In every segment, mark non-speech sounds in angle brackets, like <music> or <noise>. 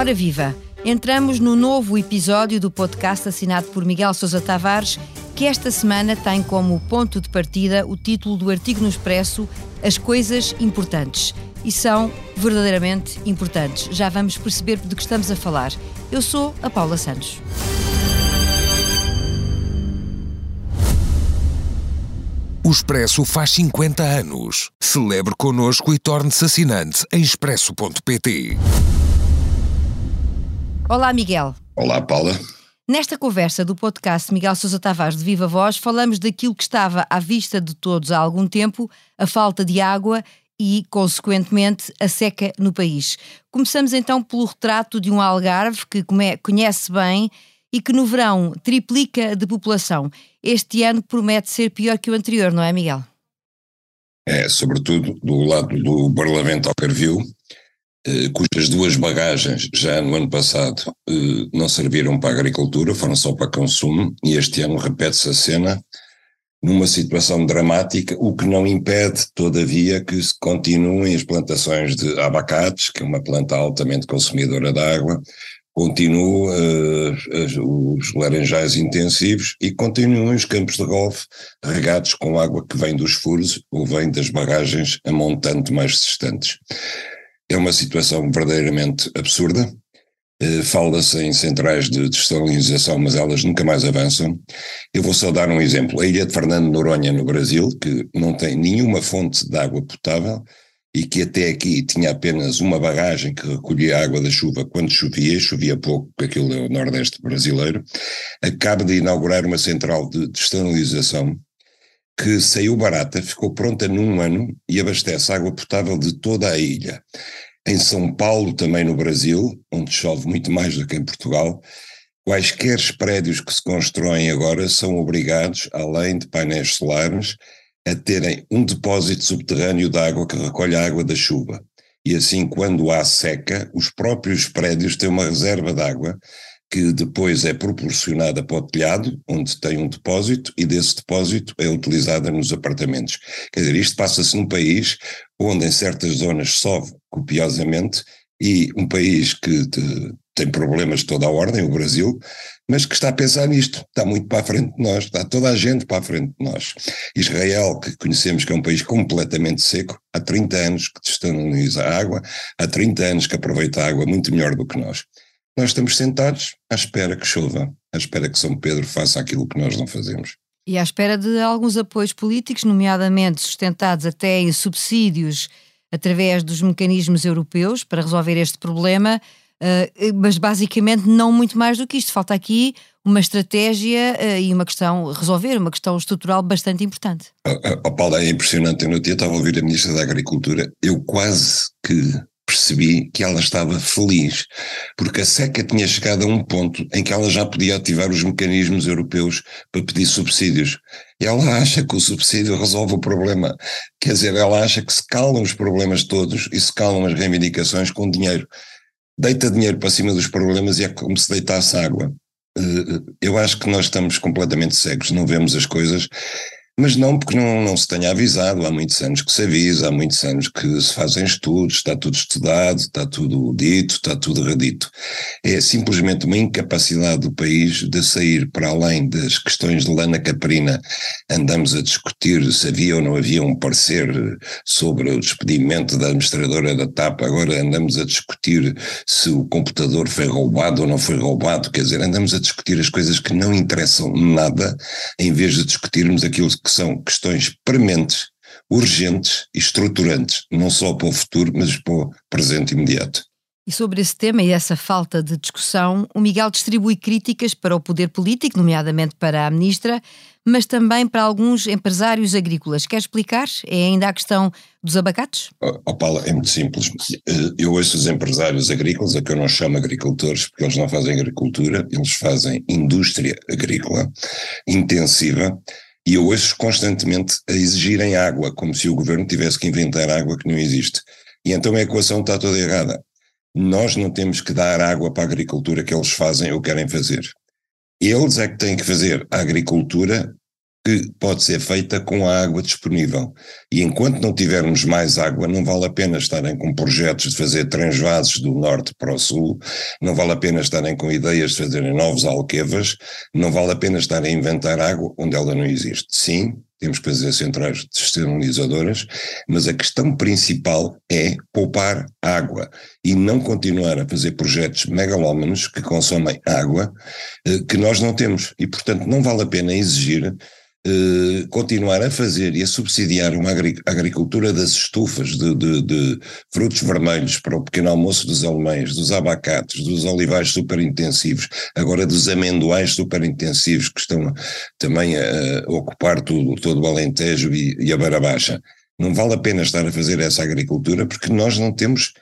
Ora viva! Entramos no novo episódio do podcast assinado por Miguel Sousa Tavares, que esta semana tem como ponto de partida o título do artigo no Expresso As Coisas Importantes. E são verdadeiramente importantes. Já vamos perceber de que estamos a falar. Eu sou a Paula Santos. O Expresso faz 50 anos. Celebre connosco e torne-se assinante em expresso.pt. Olá, Miguel. Olá, Paula. Nesta conversa do podcast Miguel Sousa Tavares de Viva Voz, falamos daquilo que estava à vista de todos há algum tempo, a falta de água e, consequentemente, a seca no país. Começamos então pelo retrato de um Algarve que conhece bem e que no verão triplica de população. Este ano promete ser pior que o anterior, não é, Miguel? É, sobretudo do lado do Carvil, eh, cujas duas bagagens já no ano passado eh, não serviram para a agricultura, foram só para consumo, e este ano repete-se a cena numa situação dramática, o que não impede, todavia, que se continuem as plantações de abacates, que é uma planta altamente consumidora de água, continuam uh, os laranjais intensivos e continuam os campos de golfe regados com água que vem dos furos ou vem das barragens a montante mais distantes. É uma situação verdadeiramente absurda. Uh, Fala-se em centrais de desalinização, mas elas nunca mais avançam. Eu vou só dar um exemplo. A ilha de Fernando Noronha, no Brasil, que não tem nenhuma fonte de água potável, e que até aqui tinha apenas uma barragem que recolhia a água da chuva quando chovia, chovia pouco, porque aquilo é o Nordeste brasileiro, acaba de inaugurar uma central de destanalização que saiu barata, ficou pronta num ano e abastece água potável de toda a ilha. Em São Paulo, também no Brasil, onde chove muito mais do que em Portugal, quaisquer prédios que se constroem agora são obrigados, além de painéis solares, a terem um depósito subterrâneo de água que recolhe a água da chuva. E assim, quando há seca, os próprios prédios têm uma reserva de água que depois é proporcionada para o telhado, onde tem um depósito, e desse depósito é utilizada nos apartamentos. Quer dizer, isto passa-se num país onde em certas zonas chove copiosamente e um país que de, tem problemas de toda a ordem, o Brasil, mas que está a pensar nisto, está muito para a frente de nós, está toda a gente para a frente de nós. Israel, que conhecemos que é um país completamente seco, há 30 anos que destanoniza a água, há 30 anos que aproveita a água muito melhor do que nós. Nós estamos sentados à espera que chova, à espera que São Pedro faça aquilo que nós não fazemos. E à espera de alguns apoios políticos, nomeadamente sustentados até em subsídios através dos mecanismos europeus para resolver este problema, uh, mas basicamente não muito mais do que isto. Falta aqui uma estratégia uh, e uma questão, resolver uma questão estrutural bastante importante. Oh, oh, Paulo, é impressionante. Eu no dia estava a ouvir a Ministra da Agricultura, eu quase que percebi que ela estava feliz, porque a seca tinha chegado a um ponto em que ela já podia ativar os mecanismos europeus para pedir subsídios. E ela acha que o subsídio resolve o problema. Quer dizer, ela acha que se calam os problemas todos e se calam as reivindicações com dinheiro. Deita dinheiro para cima dos problemas e é como se deitasse água. Eh, eu acho que nós estamos completamente cegos, não vemos as coisas mas não porque não, não se tenha avisado, há muitos anos que se avisa, há muitos anos que se fazem estudos, está tudo estudado, está tudo dito, está tudo redito. É simplesmente uma incapacidade do país de sair para além das questões de lana caprina. Andamos a discutir se havia ou não havia um parecer sobre o despedimento da administradora da TAP, agora andamos a discutir se o computador foi roubado ou não foi roubado, quer dizer, andamos a discutir as coisas que não interessam nada, em vez de discutirmos aquilo que que são questões prementes, urgentes e estruturantes, não só para o futuro, mas para o presente imediato. E sobre esse tema e essa falta de discussão, o Miguel distribui críticas para o poder político, nomeadamente para a ministra, mas também para alguns empresários agrícolas. Quer explicar? É ainda a questão dos abacates? Oh, oh Paula, é muito simples. Eh, eu ouço os empresários agrícolas, a que eu não chamo agricultores, porque eles não fazem agricultura, eles fazem indústria agrícola intensiva, e eu ouço constantemente a exigirem água, como se o governo tivesse que inventar água que não existe. E então a equação está toda errada. Nós não temos que dar água para a agricultura que eles fazem ou querem fazer. Eles é que têm que fazer a agricultura que pode ser feita com a água disponível. E enquanto não tivermos mais água, não vale a pena estarem com projetos de fazer transvases do norte para o sul, não vale a pena estarem com ideias de fazerem novos alquevas, não vale a pena estarem a inventar água onde ela não existe. Sim, temos que fazer centrais dessalinizadoras, mas a questão principal é poupar água e não continuar a fazer projetos megalómanos que consomem água eh, que nós não temos. E, portanto, não vale a pena exigir eh, continuar a fazer e a subsidiar uma agricultura das estufas de, de, de, frutos vermelhos para o pequeno almoço dos alemães, dos abacates, dos olivais superintensivos, agora dos amendoais superintensivos que estão também a, a ocupar tudo, todo o Alentejo e, e a Beira Baixa. Não vale a pena estar a fazer essa agricultura porque nós não temos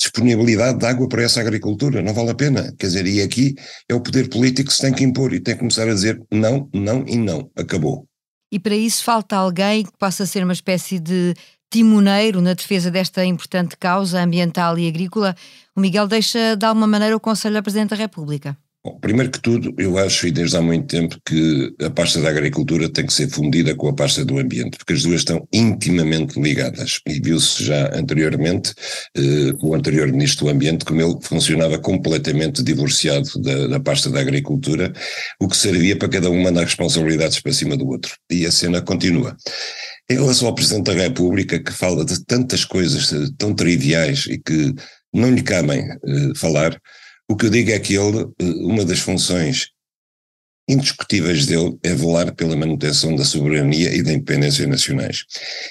disponibilidade de água para essa agricultura, não vale a pena. Quer dizer, e aqui é o poder político que se tem que impor e tem que começar a dizer não, não e não, acabou. E para isso falta alguém que possa ser uma espécie de timoneiro na defesa desta importante causa ambiental e agrícola. O Miguel deixa de alguma maneira o Conselho ao Presidente da República. Bom, primeiro que tudo, eu acho, e desde há muito tempo, que a pasta da agricultura tem que ser fundida com a pasta do ambiente, porque as duas estão intimamente ligadas. E viu-se já anteriormente, eh, o anterior Ministro do Ambiente, como ele funcionava completamente divorciado da, da pasta da agricultura, o que servia para cada um mandar responsabilidades para cima do outro. E a cena continua. Em relação ao Presidente da República, que fala de tantas coisas tão triviais e que não lhe cabem eh, falar, o que eu digo é que ele, eh, uma das funções indiscutíveis dele é velar pela manutenção da soberania e da independência nacionais.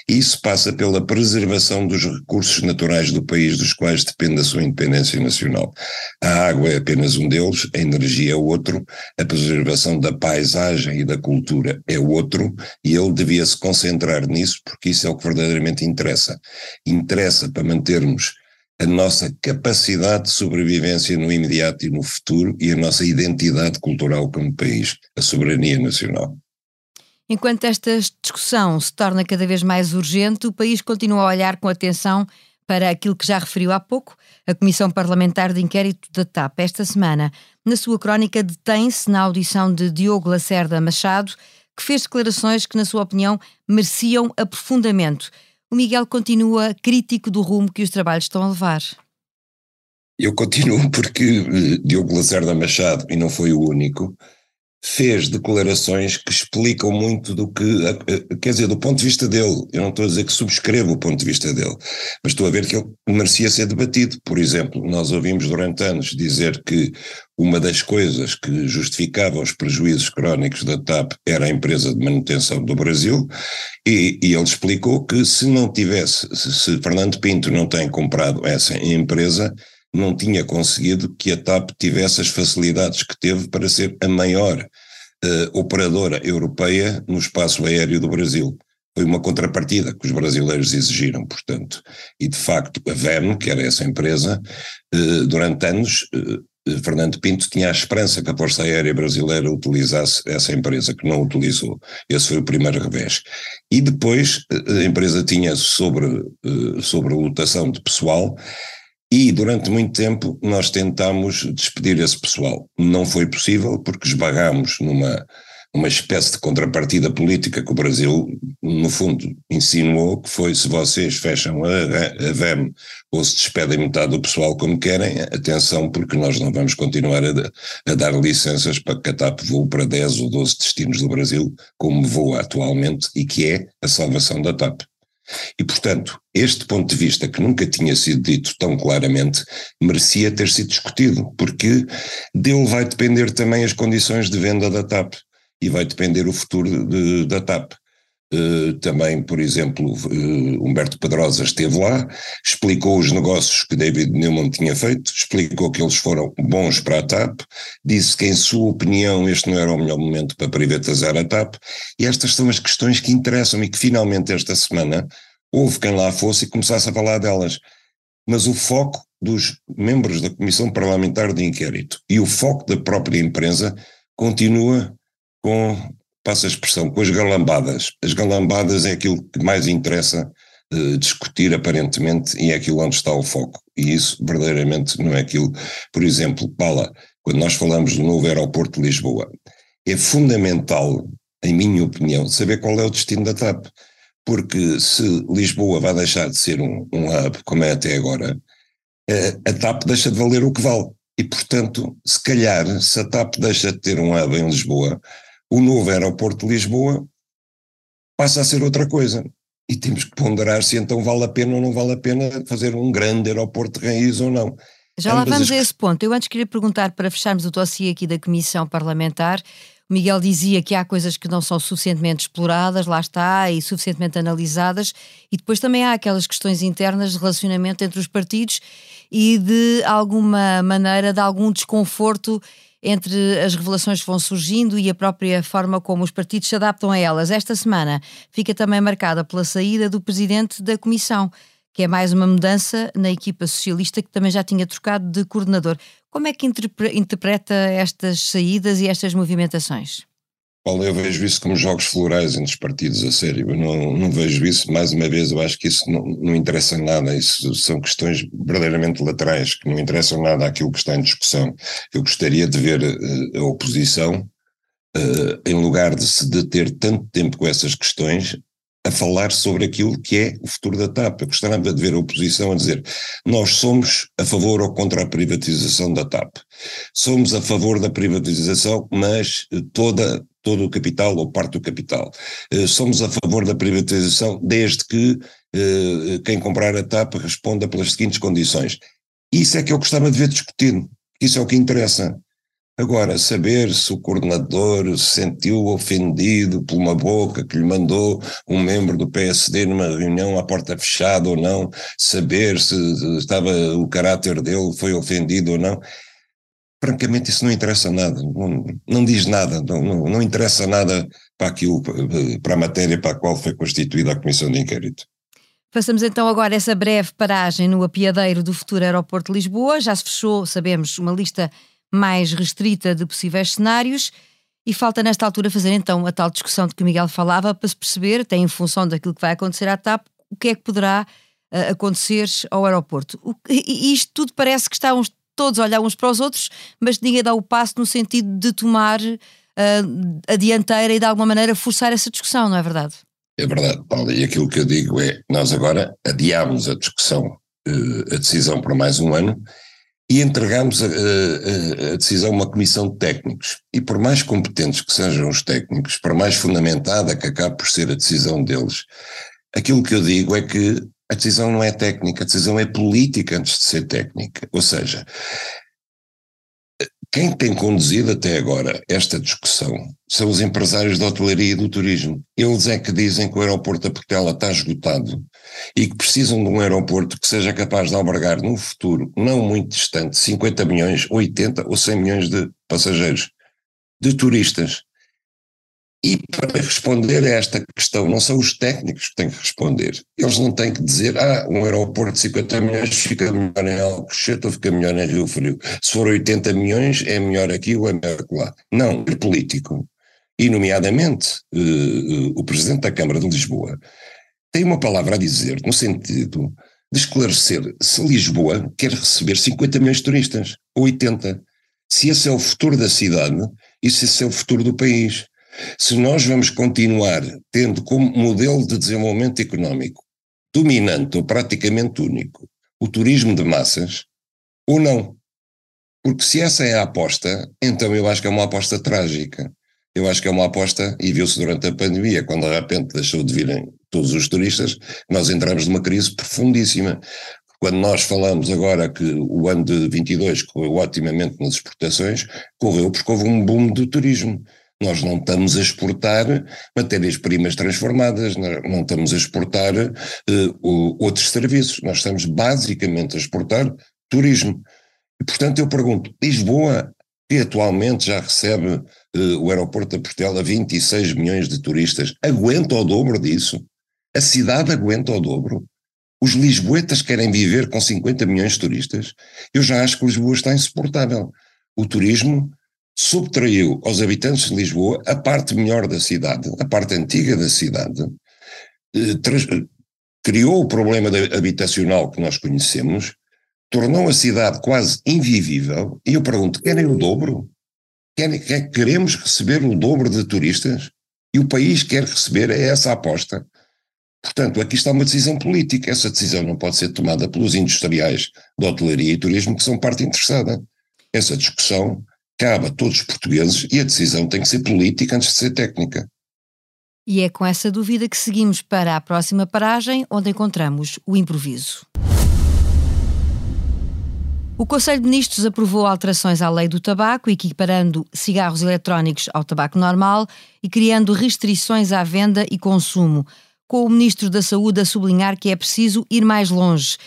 E isso passa pela preservação dos recursos naturais do país dos quais depende a sua independência nacional. A água é apenas um deles, a energia é outro, a preservação da paisagem e da cultura é outro, e ele devia se concentrar nisso porque isso é o que verdadeiramente interessa. Interessa para mantermos a nossa capacidade de sobrevivência no imediato e no futuro e a nossa identidade cultural como país, a soberania nacional. Enquanto esta discussão se torna cada vez mais urgente, o país continua a olhar com atenção para aquilo que já referiu há pouco, a Comissão Parlamentar de Inquérito da TAP. Esta semana, na sua crónica, detém-se na audição de Diogo Lacerda Machado, que fez declarações que, na sua opinião, mereciam aprofundamento o Miguel continua crítico do rumo que os trabalhos estão a levar. Eu continuo porque eh, Diogo Lacerda Machado, e não foi o único, fez declarações que explicam muito do que, quer dizer, do ponto de vista dele. Eu não estou a dizer que subscrevo o ponto de vista dele, mas estou a ver que ele merecia ser debatido. Por exemplo, nós ouvimos durante anos dizer que uma das coisas que justificava os prejuízos crónicos da TAP era a empresa de manutenção do Brasil, e, e ele explicou que se não tivesse, se, se Fernando Pinto não tem comprado essa empresa, não tinha conseguido que a TAP tivesse as facilidades que teve para ser a maior uh, operadora europeia no espaço aéreo do Brasil. Foi uma contrapartida que os brasileiros exigiram, portanto. E, de facto, a VEM, que era essa empresa, uh, durante anos, uh, Fernando Pinto tinha a esperança que a Força Aérea Brasileira utilizasse essa empresa, que não utilizou. Esse foi o primeiro revés. E depois a empresa tinha sobre, sobre lotação de pessoal e durante muito tempo nós tentámos despedir esse pessoal. Não foi possível porque esbarramos numa uma espécie de contrapartida política que o Brasil, no fundo, insinuou que foi se vocês fecham a, a VEM ou se despedem metade do pessoal como querem, atenção porque nós não vamos continuar a, a dar licenças para que a TAP voe para 10 ou 12 destinos do Brasil como voa atualmente e que é a salvação da TAP. E, portanto, este ponto de vista, que nunca tinha sido dito tão claramente, merecia ter sido discutido, porque dele vai depender também as condições de venda da TAP e vai depender o futuro de, da TAP. Uh, também, por exemplo, uh, Humberto Pedrosa esteve lá, explicou os negócios que David Newman tinha feito, explicou que eles foram bons para a TAP, disse que, em sua opinião, este não era o melhor momento para privatizar a TAP, e estas são as questões que interessam e que finalmente esta semana houve quem lá fosse e começasse a falar delas. Mas o foco dos membros da Comissão Parlamentar de Inquérito e o foco da própria empresa continua com passa a expressão, com as galambadas. As galambadas é aquilo que mais interessa uh, discutir aparentemente e é aquilo onde está o foco. E isso verdadeiramente não é aquilo. Por exemplo, Paula, quando nós falamos do novo aeroporto de Lisboa, é fundamental em minha opinião, saber qual é o destino da TAP. Porque se Lisboa vai deixar de ser um, um hub, como é até agora, a TAP deixa de valer o que vale. E, portanto, se calhar, se a TAP deixa de ter um hub em Lisboa, o novo aeroporto de Lisboa passa a ser outra coisa. E temos que ponderar se então vale a pena ou não vale a pena fazer um grande aeroporto de raiz ou não. Já lá vamos as... a esse ponto. Eu antes queria perguntar, para fecharmos o dossiê aqui da Comissão Parlamentar, o Miguel dizia que há coisas que não são suficientemente exploradas, lá está, e suficientemente analisadas, e depois também há aquelas questões internas de relacionamento entre os partidos e de alguma maneira de algum desconforto entre as revelações que vão surgindo e a própria forma como os partidos se adaptam a elas. Esta semana fica também marcada pela saída do presidente da Comissão, que é mais uma mudança na equipa socialista que também já tinha trocado de coordenador. Como é que interpreta estas saídas e estas movimentações? Paulo, eu vejo isso como jogos florais entre os partidos, a sério. Eu não, não vejo isso, mais uma vez, eu acho que isso não, não interessa nada. Isso são questões verdadeiramente laterais, que não interessam nada àquilo que está em discussão. Eu gostaria de ver uh, a oposição, uh, em lugar de se deter tanto tempo com essas questões, a falar sobre aquilo que é o futuro da TAP. Eu gostaria de ver a oposição a dizer nós somos a favor ou contra a privatização da TAP. Somos a favor da privatização, mas toda, todo o capital ou parte do capital. Eh, somos a favor da privatização desde que eh, quem comprar a TAP responda pelas seguintes condições. Isso é que eu gostava de ver discutido. Isso é o que interessa. Agora, saber se o coordenador se sentiu ofendido por uma boca que lhe mandou um membro do PSD numa reunião à porta fechada ou não, saber se estava o caráter dele foi ofendido ou não, francamente isso não interessa nada, não, não diz nada, não, não, não interessa nada para aquilo, para a matéria para a qual foi constituída a Comissão de Inquérito. Façamos então agora essa breve paragem no apiadeiro do futuro aeroporto de Lisboa. Já se fechou, sabemos, uma lista mais restrita de possíveis cenários. E falta nesta altura fazer então a tal discussão de que o Miguel falava para se perceber, até em função daquilo que vai acontecer à TAP, o que é que poderá uh, acontecer ao aeroporto. E isto tudo parece que está uns, todos a olhar uns para os outros, mas ninguém dá o passo no sentido de tomar uh, a dianteira e de alguma maneira forçar essa discussão, não é verdade? É verdade, Paulo, e aquilo que eu digo é, nós agora adiamos a discussão, uh, a decisão por mais um ano, e entregamos a, a, a, decisão a uma comissão de técnicos. E por mais competentes que sejam os técnicos, por mais fundamentada que acabe por ser a decisão deles, aquilo que eu digo é que a decisão não é técnica, a decisão é política antes de ser técnica. Ou seja, quem tem conduzido até agora esta discussão são os empresários da hotelaria e do turismo. Eles é que dizem que o aeroporto da Portela está esgotado e que precisam de um aeroporto que seja capaz de albergar num futuro não muito distante 50 milhões, 80 ou 100 milhões de passageiros, de turistas. E para responder a esta questão, não são os técnicos que têm que responder. Eles não têm que dizer, ah, um aeroporto de 50 milhões fica melhor em Alcochete ou fica melhor em Rio Frio. Se for 80 milhões, é melhor aqui ou é melhor lá. Não, é político. E, nomeadamente, uh, uh, o Presidente da Câmara de Lisboa tem uma palavra a dizer no sentido de esclarecer se Lisboa quer receber 50 milhões de turistas, ou 80. Se esse é o futuro da cidade e se esse é o futuro do país. Se nós vamos continuar tendo como modelo de desenvolvimento económico dominante ou praticamente único o turismo de massas, ou não. Porque se essa é a aposta, então eu acho que é uma aposta trágica. Eu acho que é uma aposta, e viu-se durante a pandemia, quando de repente deixou de virem todos os turistas, nós entramos numa crise profundíssima. Quando nós falamos agora que o ano de 22 correu otimamente nas exportações, correu porque houve um boom do turismo. Nós não estamos a exportar matérias-primas transformadas, não estamos a exportar uh, outros serviços, nós estamos basicamente a exportar turismo. E, portanto, eu pergunto: Lisboa, que atualmente já recebe uh, o aeroporto da Portela 26 milhões de turistas, aguenta o dobro disso? A cidade aguenta o dobro? Os lisboetas querem viver com 50 milhões de turistas? Eu já acho que Lisboa está insuportável. O turismo subtraiu aos habitantes de Lisboa a parte melhor da cidade, a parte antiga da cidade, eh, criou o problema habitacional que nós conhecemos, tornou a cidade quase invivível, e eu pergunto, querem o dobro? Querem, queremos receber o dobro de turistas? E o país quer receber é essa aposta. Portanto, aqui está uma decisão política. Essa decisão não pode ser tomada pelos industriais de hotelaria e turismo, que são parte interessada. Essa discussão cabe a todos os portugueses e a decisão tem que ser política antes de ser técnica. E é com essa dúvida que seguimos para a próxima paragem, onde encontramos o improviso. O Conselho de Ministros aprovou alterações à lei do tabaco, equiparando cigarros eletrónicos ao tabaco normal e criando restrições à venda e consumo, com o Ministro da Saúde a sublinhar que é preciso ir mais longe.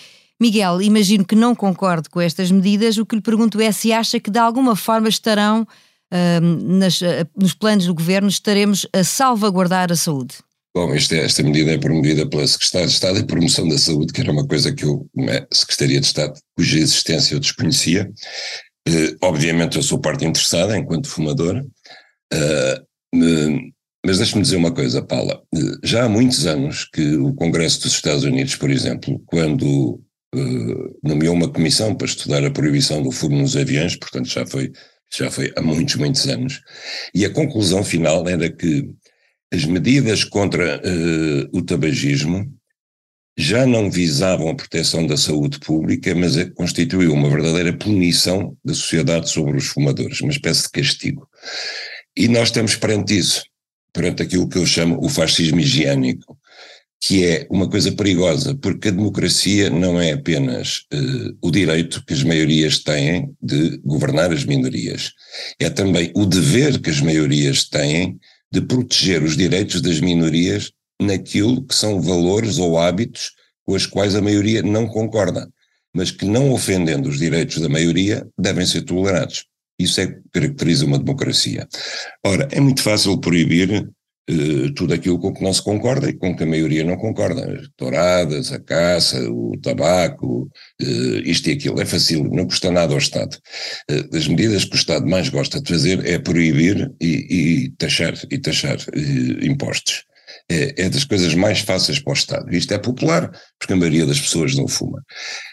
Miguel, imagino que não concorde com estas medidas. O que lhe pergunto é se acha que de alguma forma estarão uh, nas, uh, nos planos do governo, estaremos a salvaguardar a saúde. Bom, esta, esta medida é promovida pela Secretaria de Estado e Promoção da Saúde, que era uma coisa que eu, a Secretaria de Estado, cuja existência eu desconhecia. Uh, obviamente eu sou parte interessada enquanto fumador, uh, mas deixe-me dizer uma coisa, Paula. Já há muitos anos que o Congresso dos Estados Unidos, por exemplo, quando nomeou uma comissão para estudar a proibição do fumo nos aviões, portanto já foi, já foi há muitos, muitos anos, e a conclusão final era que as medidas contra uh, o tabagismo já não visavam a proteção da saúde pública, mas constituiu uma verdadeira punição da sociedade sobre os fumadores, uma espécie de castigo. E nós estamos perante isso, perante aquilo que eu chamo o fascismo higiênico, que é uma coisa perigosa, porque a democracia não é apenas uh, o direito que as maiorias têm de governar as minorias, é também o dever que as maiorias têm de proteger os direitos das minorias naquilo que são valores ou hábitos com os quais a maioria não concorda, mas que não ofendendo os direitos da maioria devem ser tolerados. Isso é que caracteriza uma democracia. Ora, é muito fácil proibir tudo aquilo com que não se concorda e com que a maioria não concorda. As touradas, a caça, o tabaco, uh, isto e aquilo. É fácil, não custa nada ao Estado. Uh, as medidas que o Estado mais gosta de fazer é proibir e, e taxar, e taxar impostos. É, é, das coisas mais fáceis para o Estado. Isto é popular, porque a maioria das pessoas não fuma.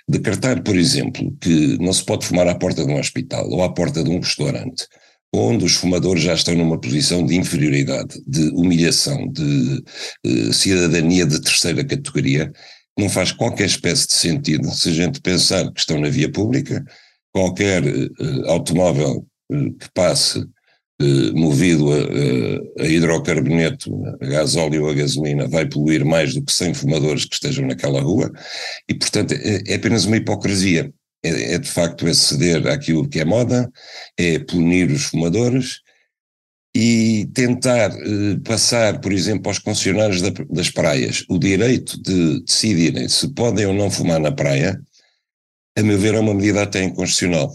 Decretar, por exemplo, que não se pode fumar à porta de um hospital ou à porta de um restaurante, onde os fumadores já estão numa posição de inferioridade, de humilhação, de uh, cidadania de terceira categoria, não faz qualquer espécie de sentido. Se a gente pensar que estão na via pública, qualquer uh, automóvel uh, que passe movido a, a, hidrocarboneto, a gasóleo ou a gasolina, vai poluir mais do que 100 fumadores que estejam naquela rua, e portanto é, é apenas uma hipocrisia é, é de facto é ceder àquilo que é moda, é punir os fumadores e tentar eh, passar, por exemplo, aos concessionários da, das praias o direito de decidirem se podem ou não fumar na praia, a meu ver é uma medida até inconstitucional.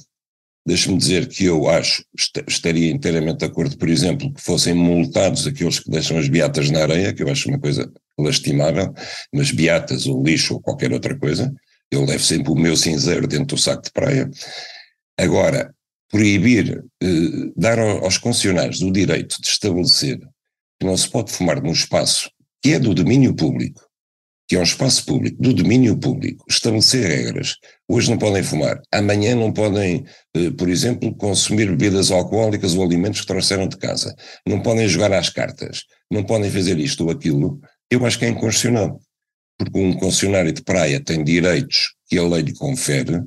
Deixe-me dizer que eu acho, estaria inteiramente de acordo, por exemplo, que fossem multados aqueles que deixam as beatas na areia, que eu acho uma coisa lastimável, mas beatas ou lixo ou qualquer outra coisa, eu levo sempre o meu cinzeiro dentro do saco de praia. Agora, proibir, eh, dar aos concessionários o direito de estabelecer que não se pode fumar num espaço que é do domínio público, que é um espaço público, do domínio público, estabelecer regras. Hoje não podem fumar, amanhã não podem, eh, por exemplo, consumir bebidas alcoólicas ou alimentos que trouxeram de casa, não podem jogar às cartas, não podem fazer isto ou aquilo. Eu acho que é inconstitucional porque um concessionário de praia tem direitos que a lei lhe confere,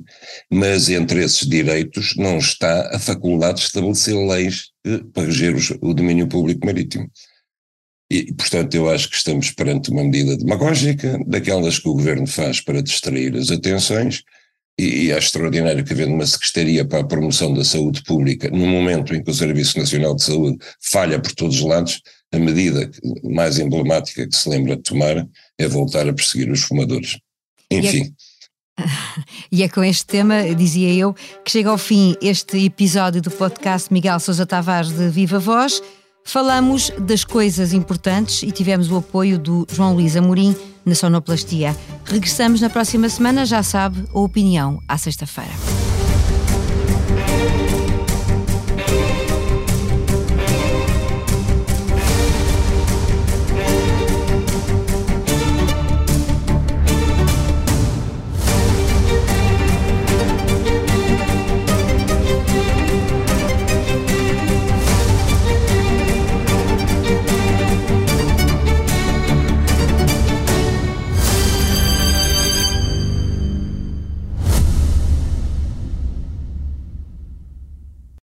mas entre esses direitos não está a faculdade de estabelecer leis eh, para reger o domínio público marítimo. E, portanto, eu acho que estamos perante uma medida demagógica, daquelas que o governo faz para distrair as atenções, e, e é extraordinário que, havendo uma Secretaria para a Promoção da Saúde Pública, no momento em que o Serviço Nacional de Saúde falha por todos os lados, a medida mais emblemática que se lembra de tomar é voltar a perseguir os fumadores. Enfim. E é, <laughs> e é com este tema, dizia eu, que chega ao fim este episódio do podcast Miguel Sousa Tavares de Viva Voz. Falamos das coisas importantes e tivemos o apoio do João Luís Amorim na sonoplastia. Regressamos na próxima semana, já sabe, a opinião à sexta-feira.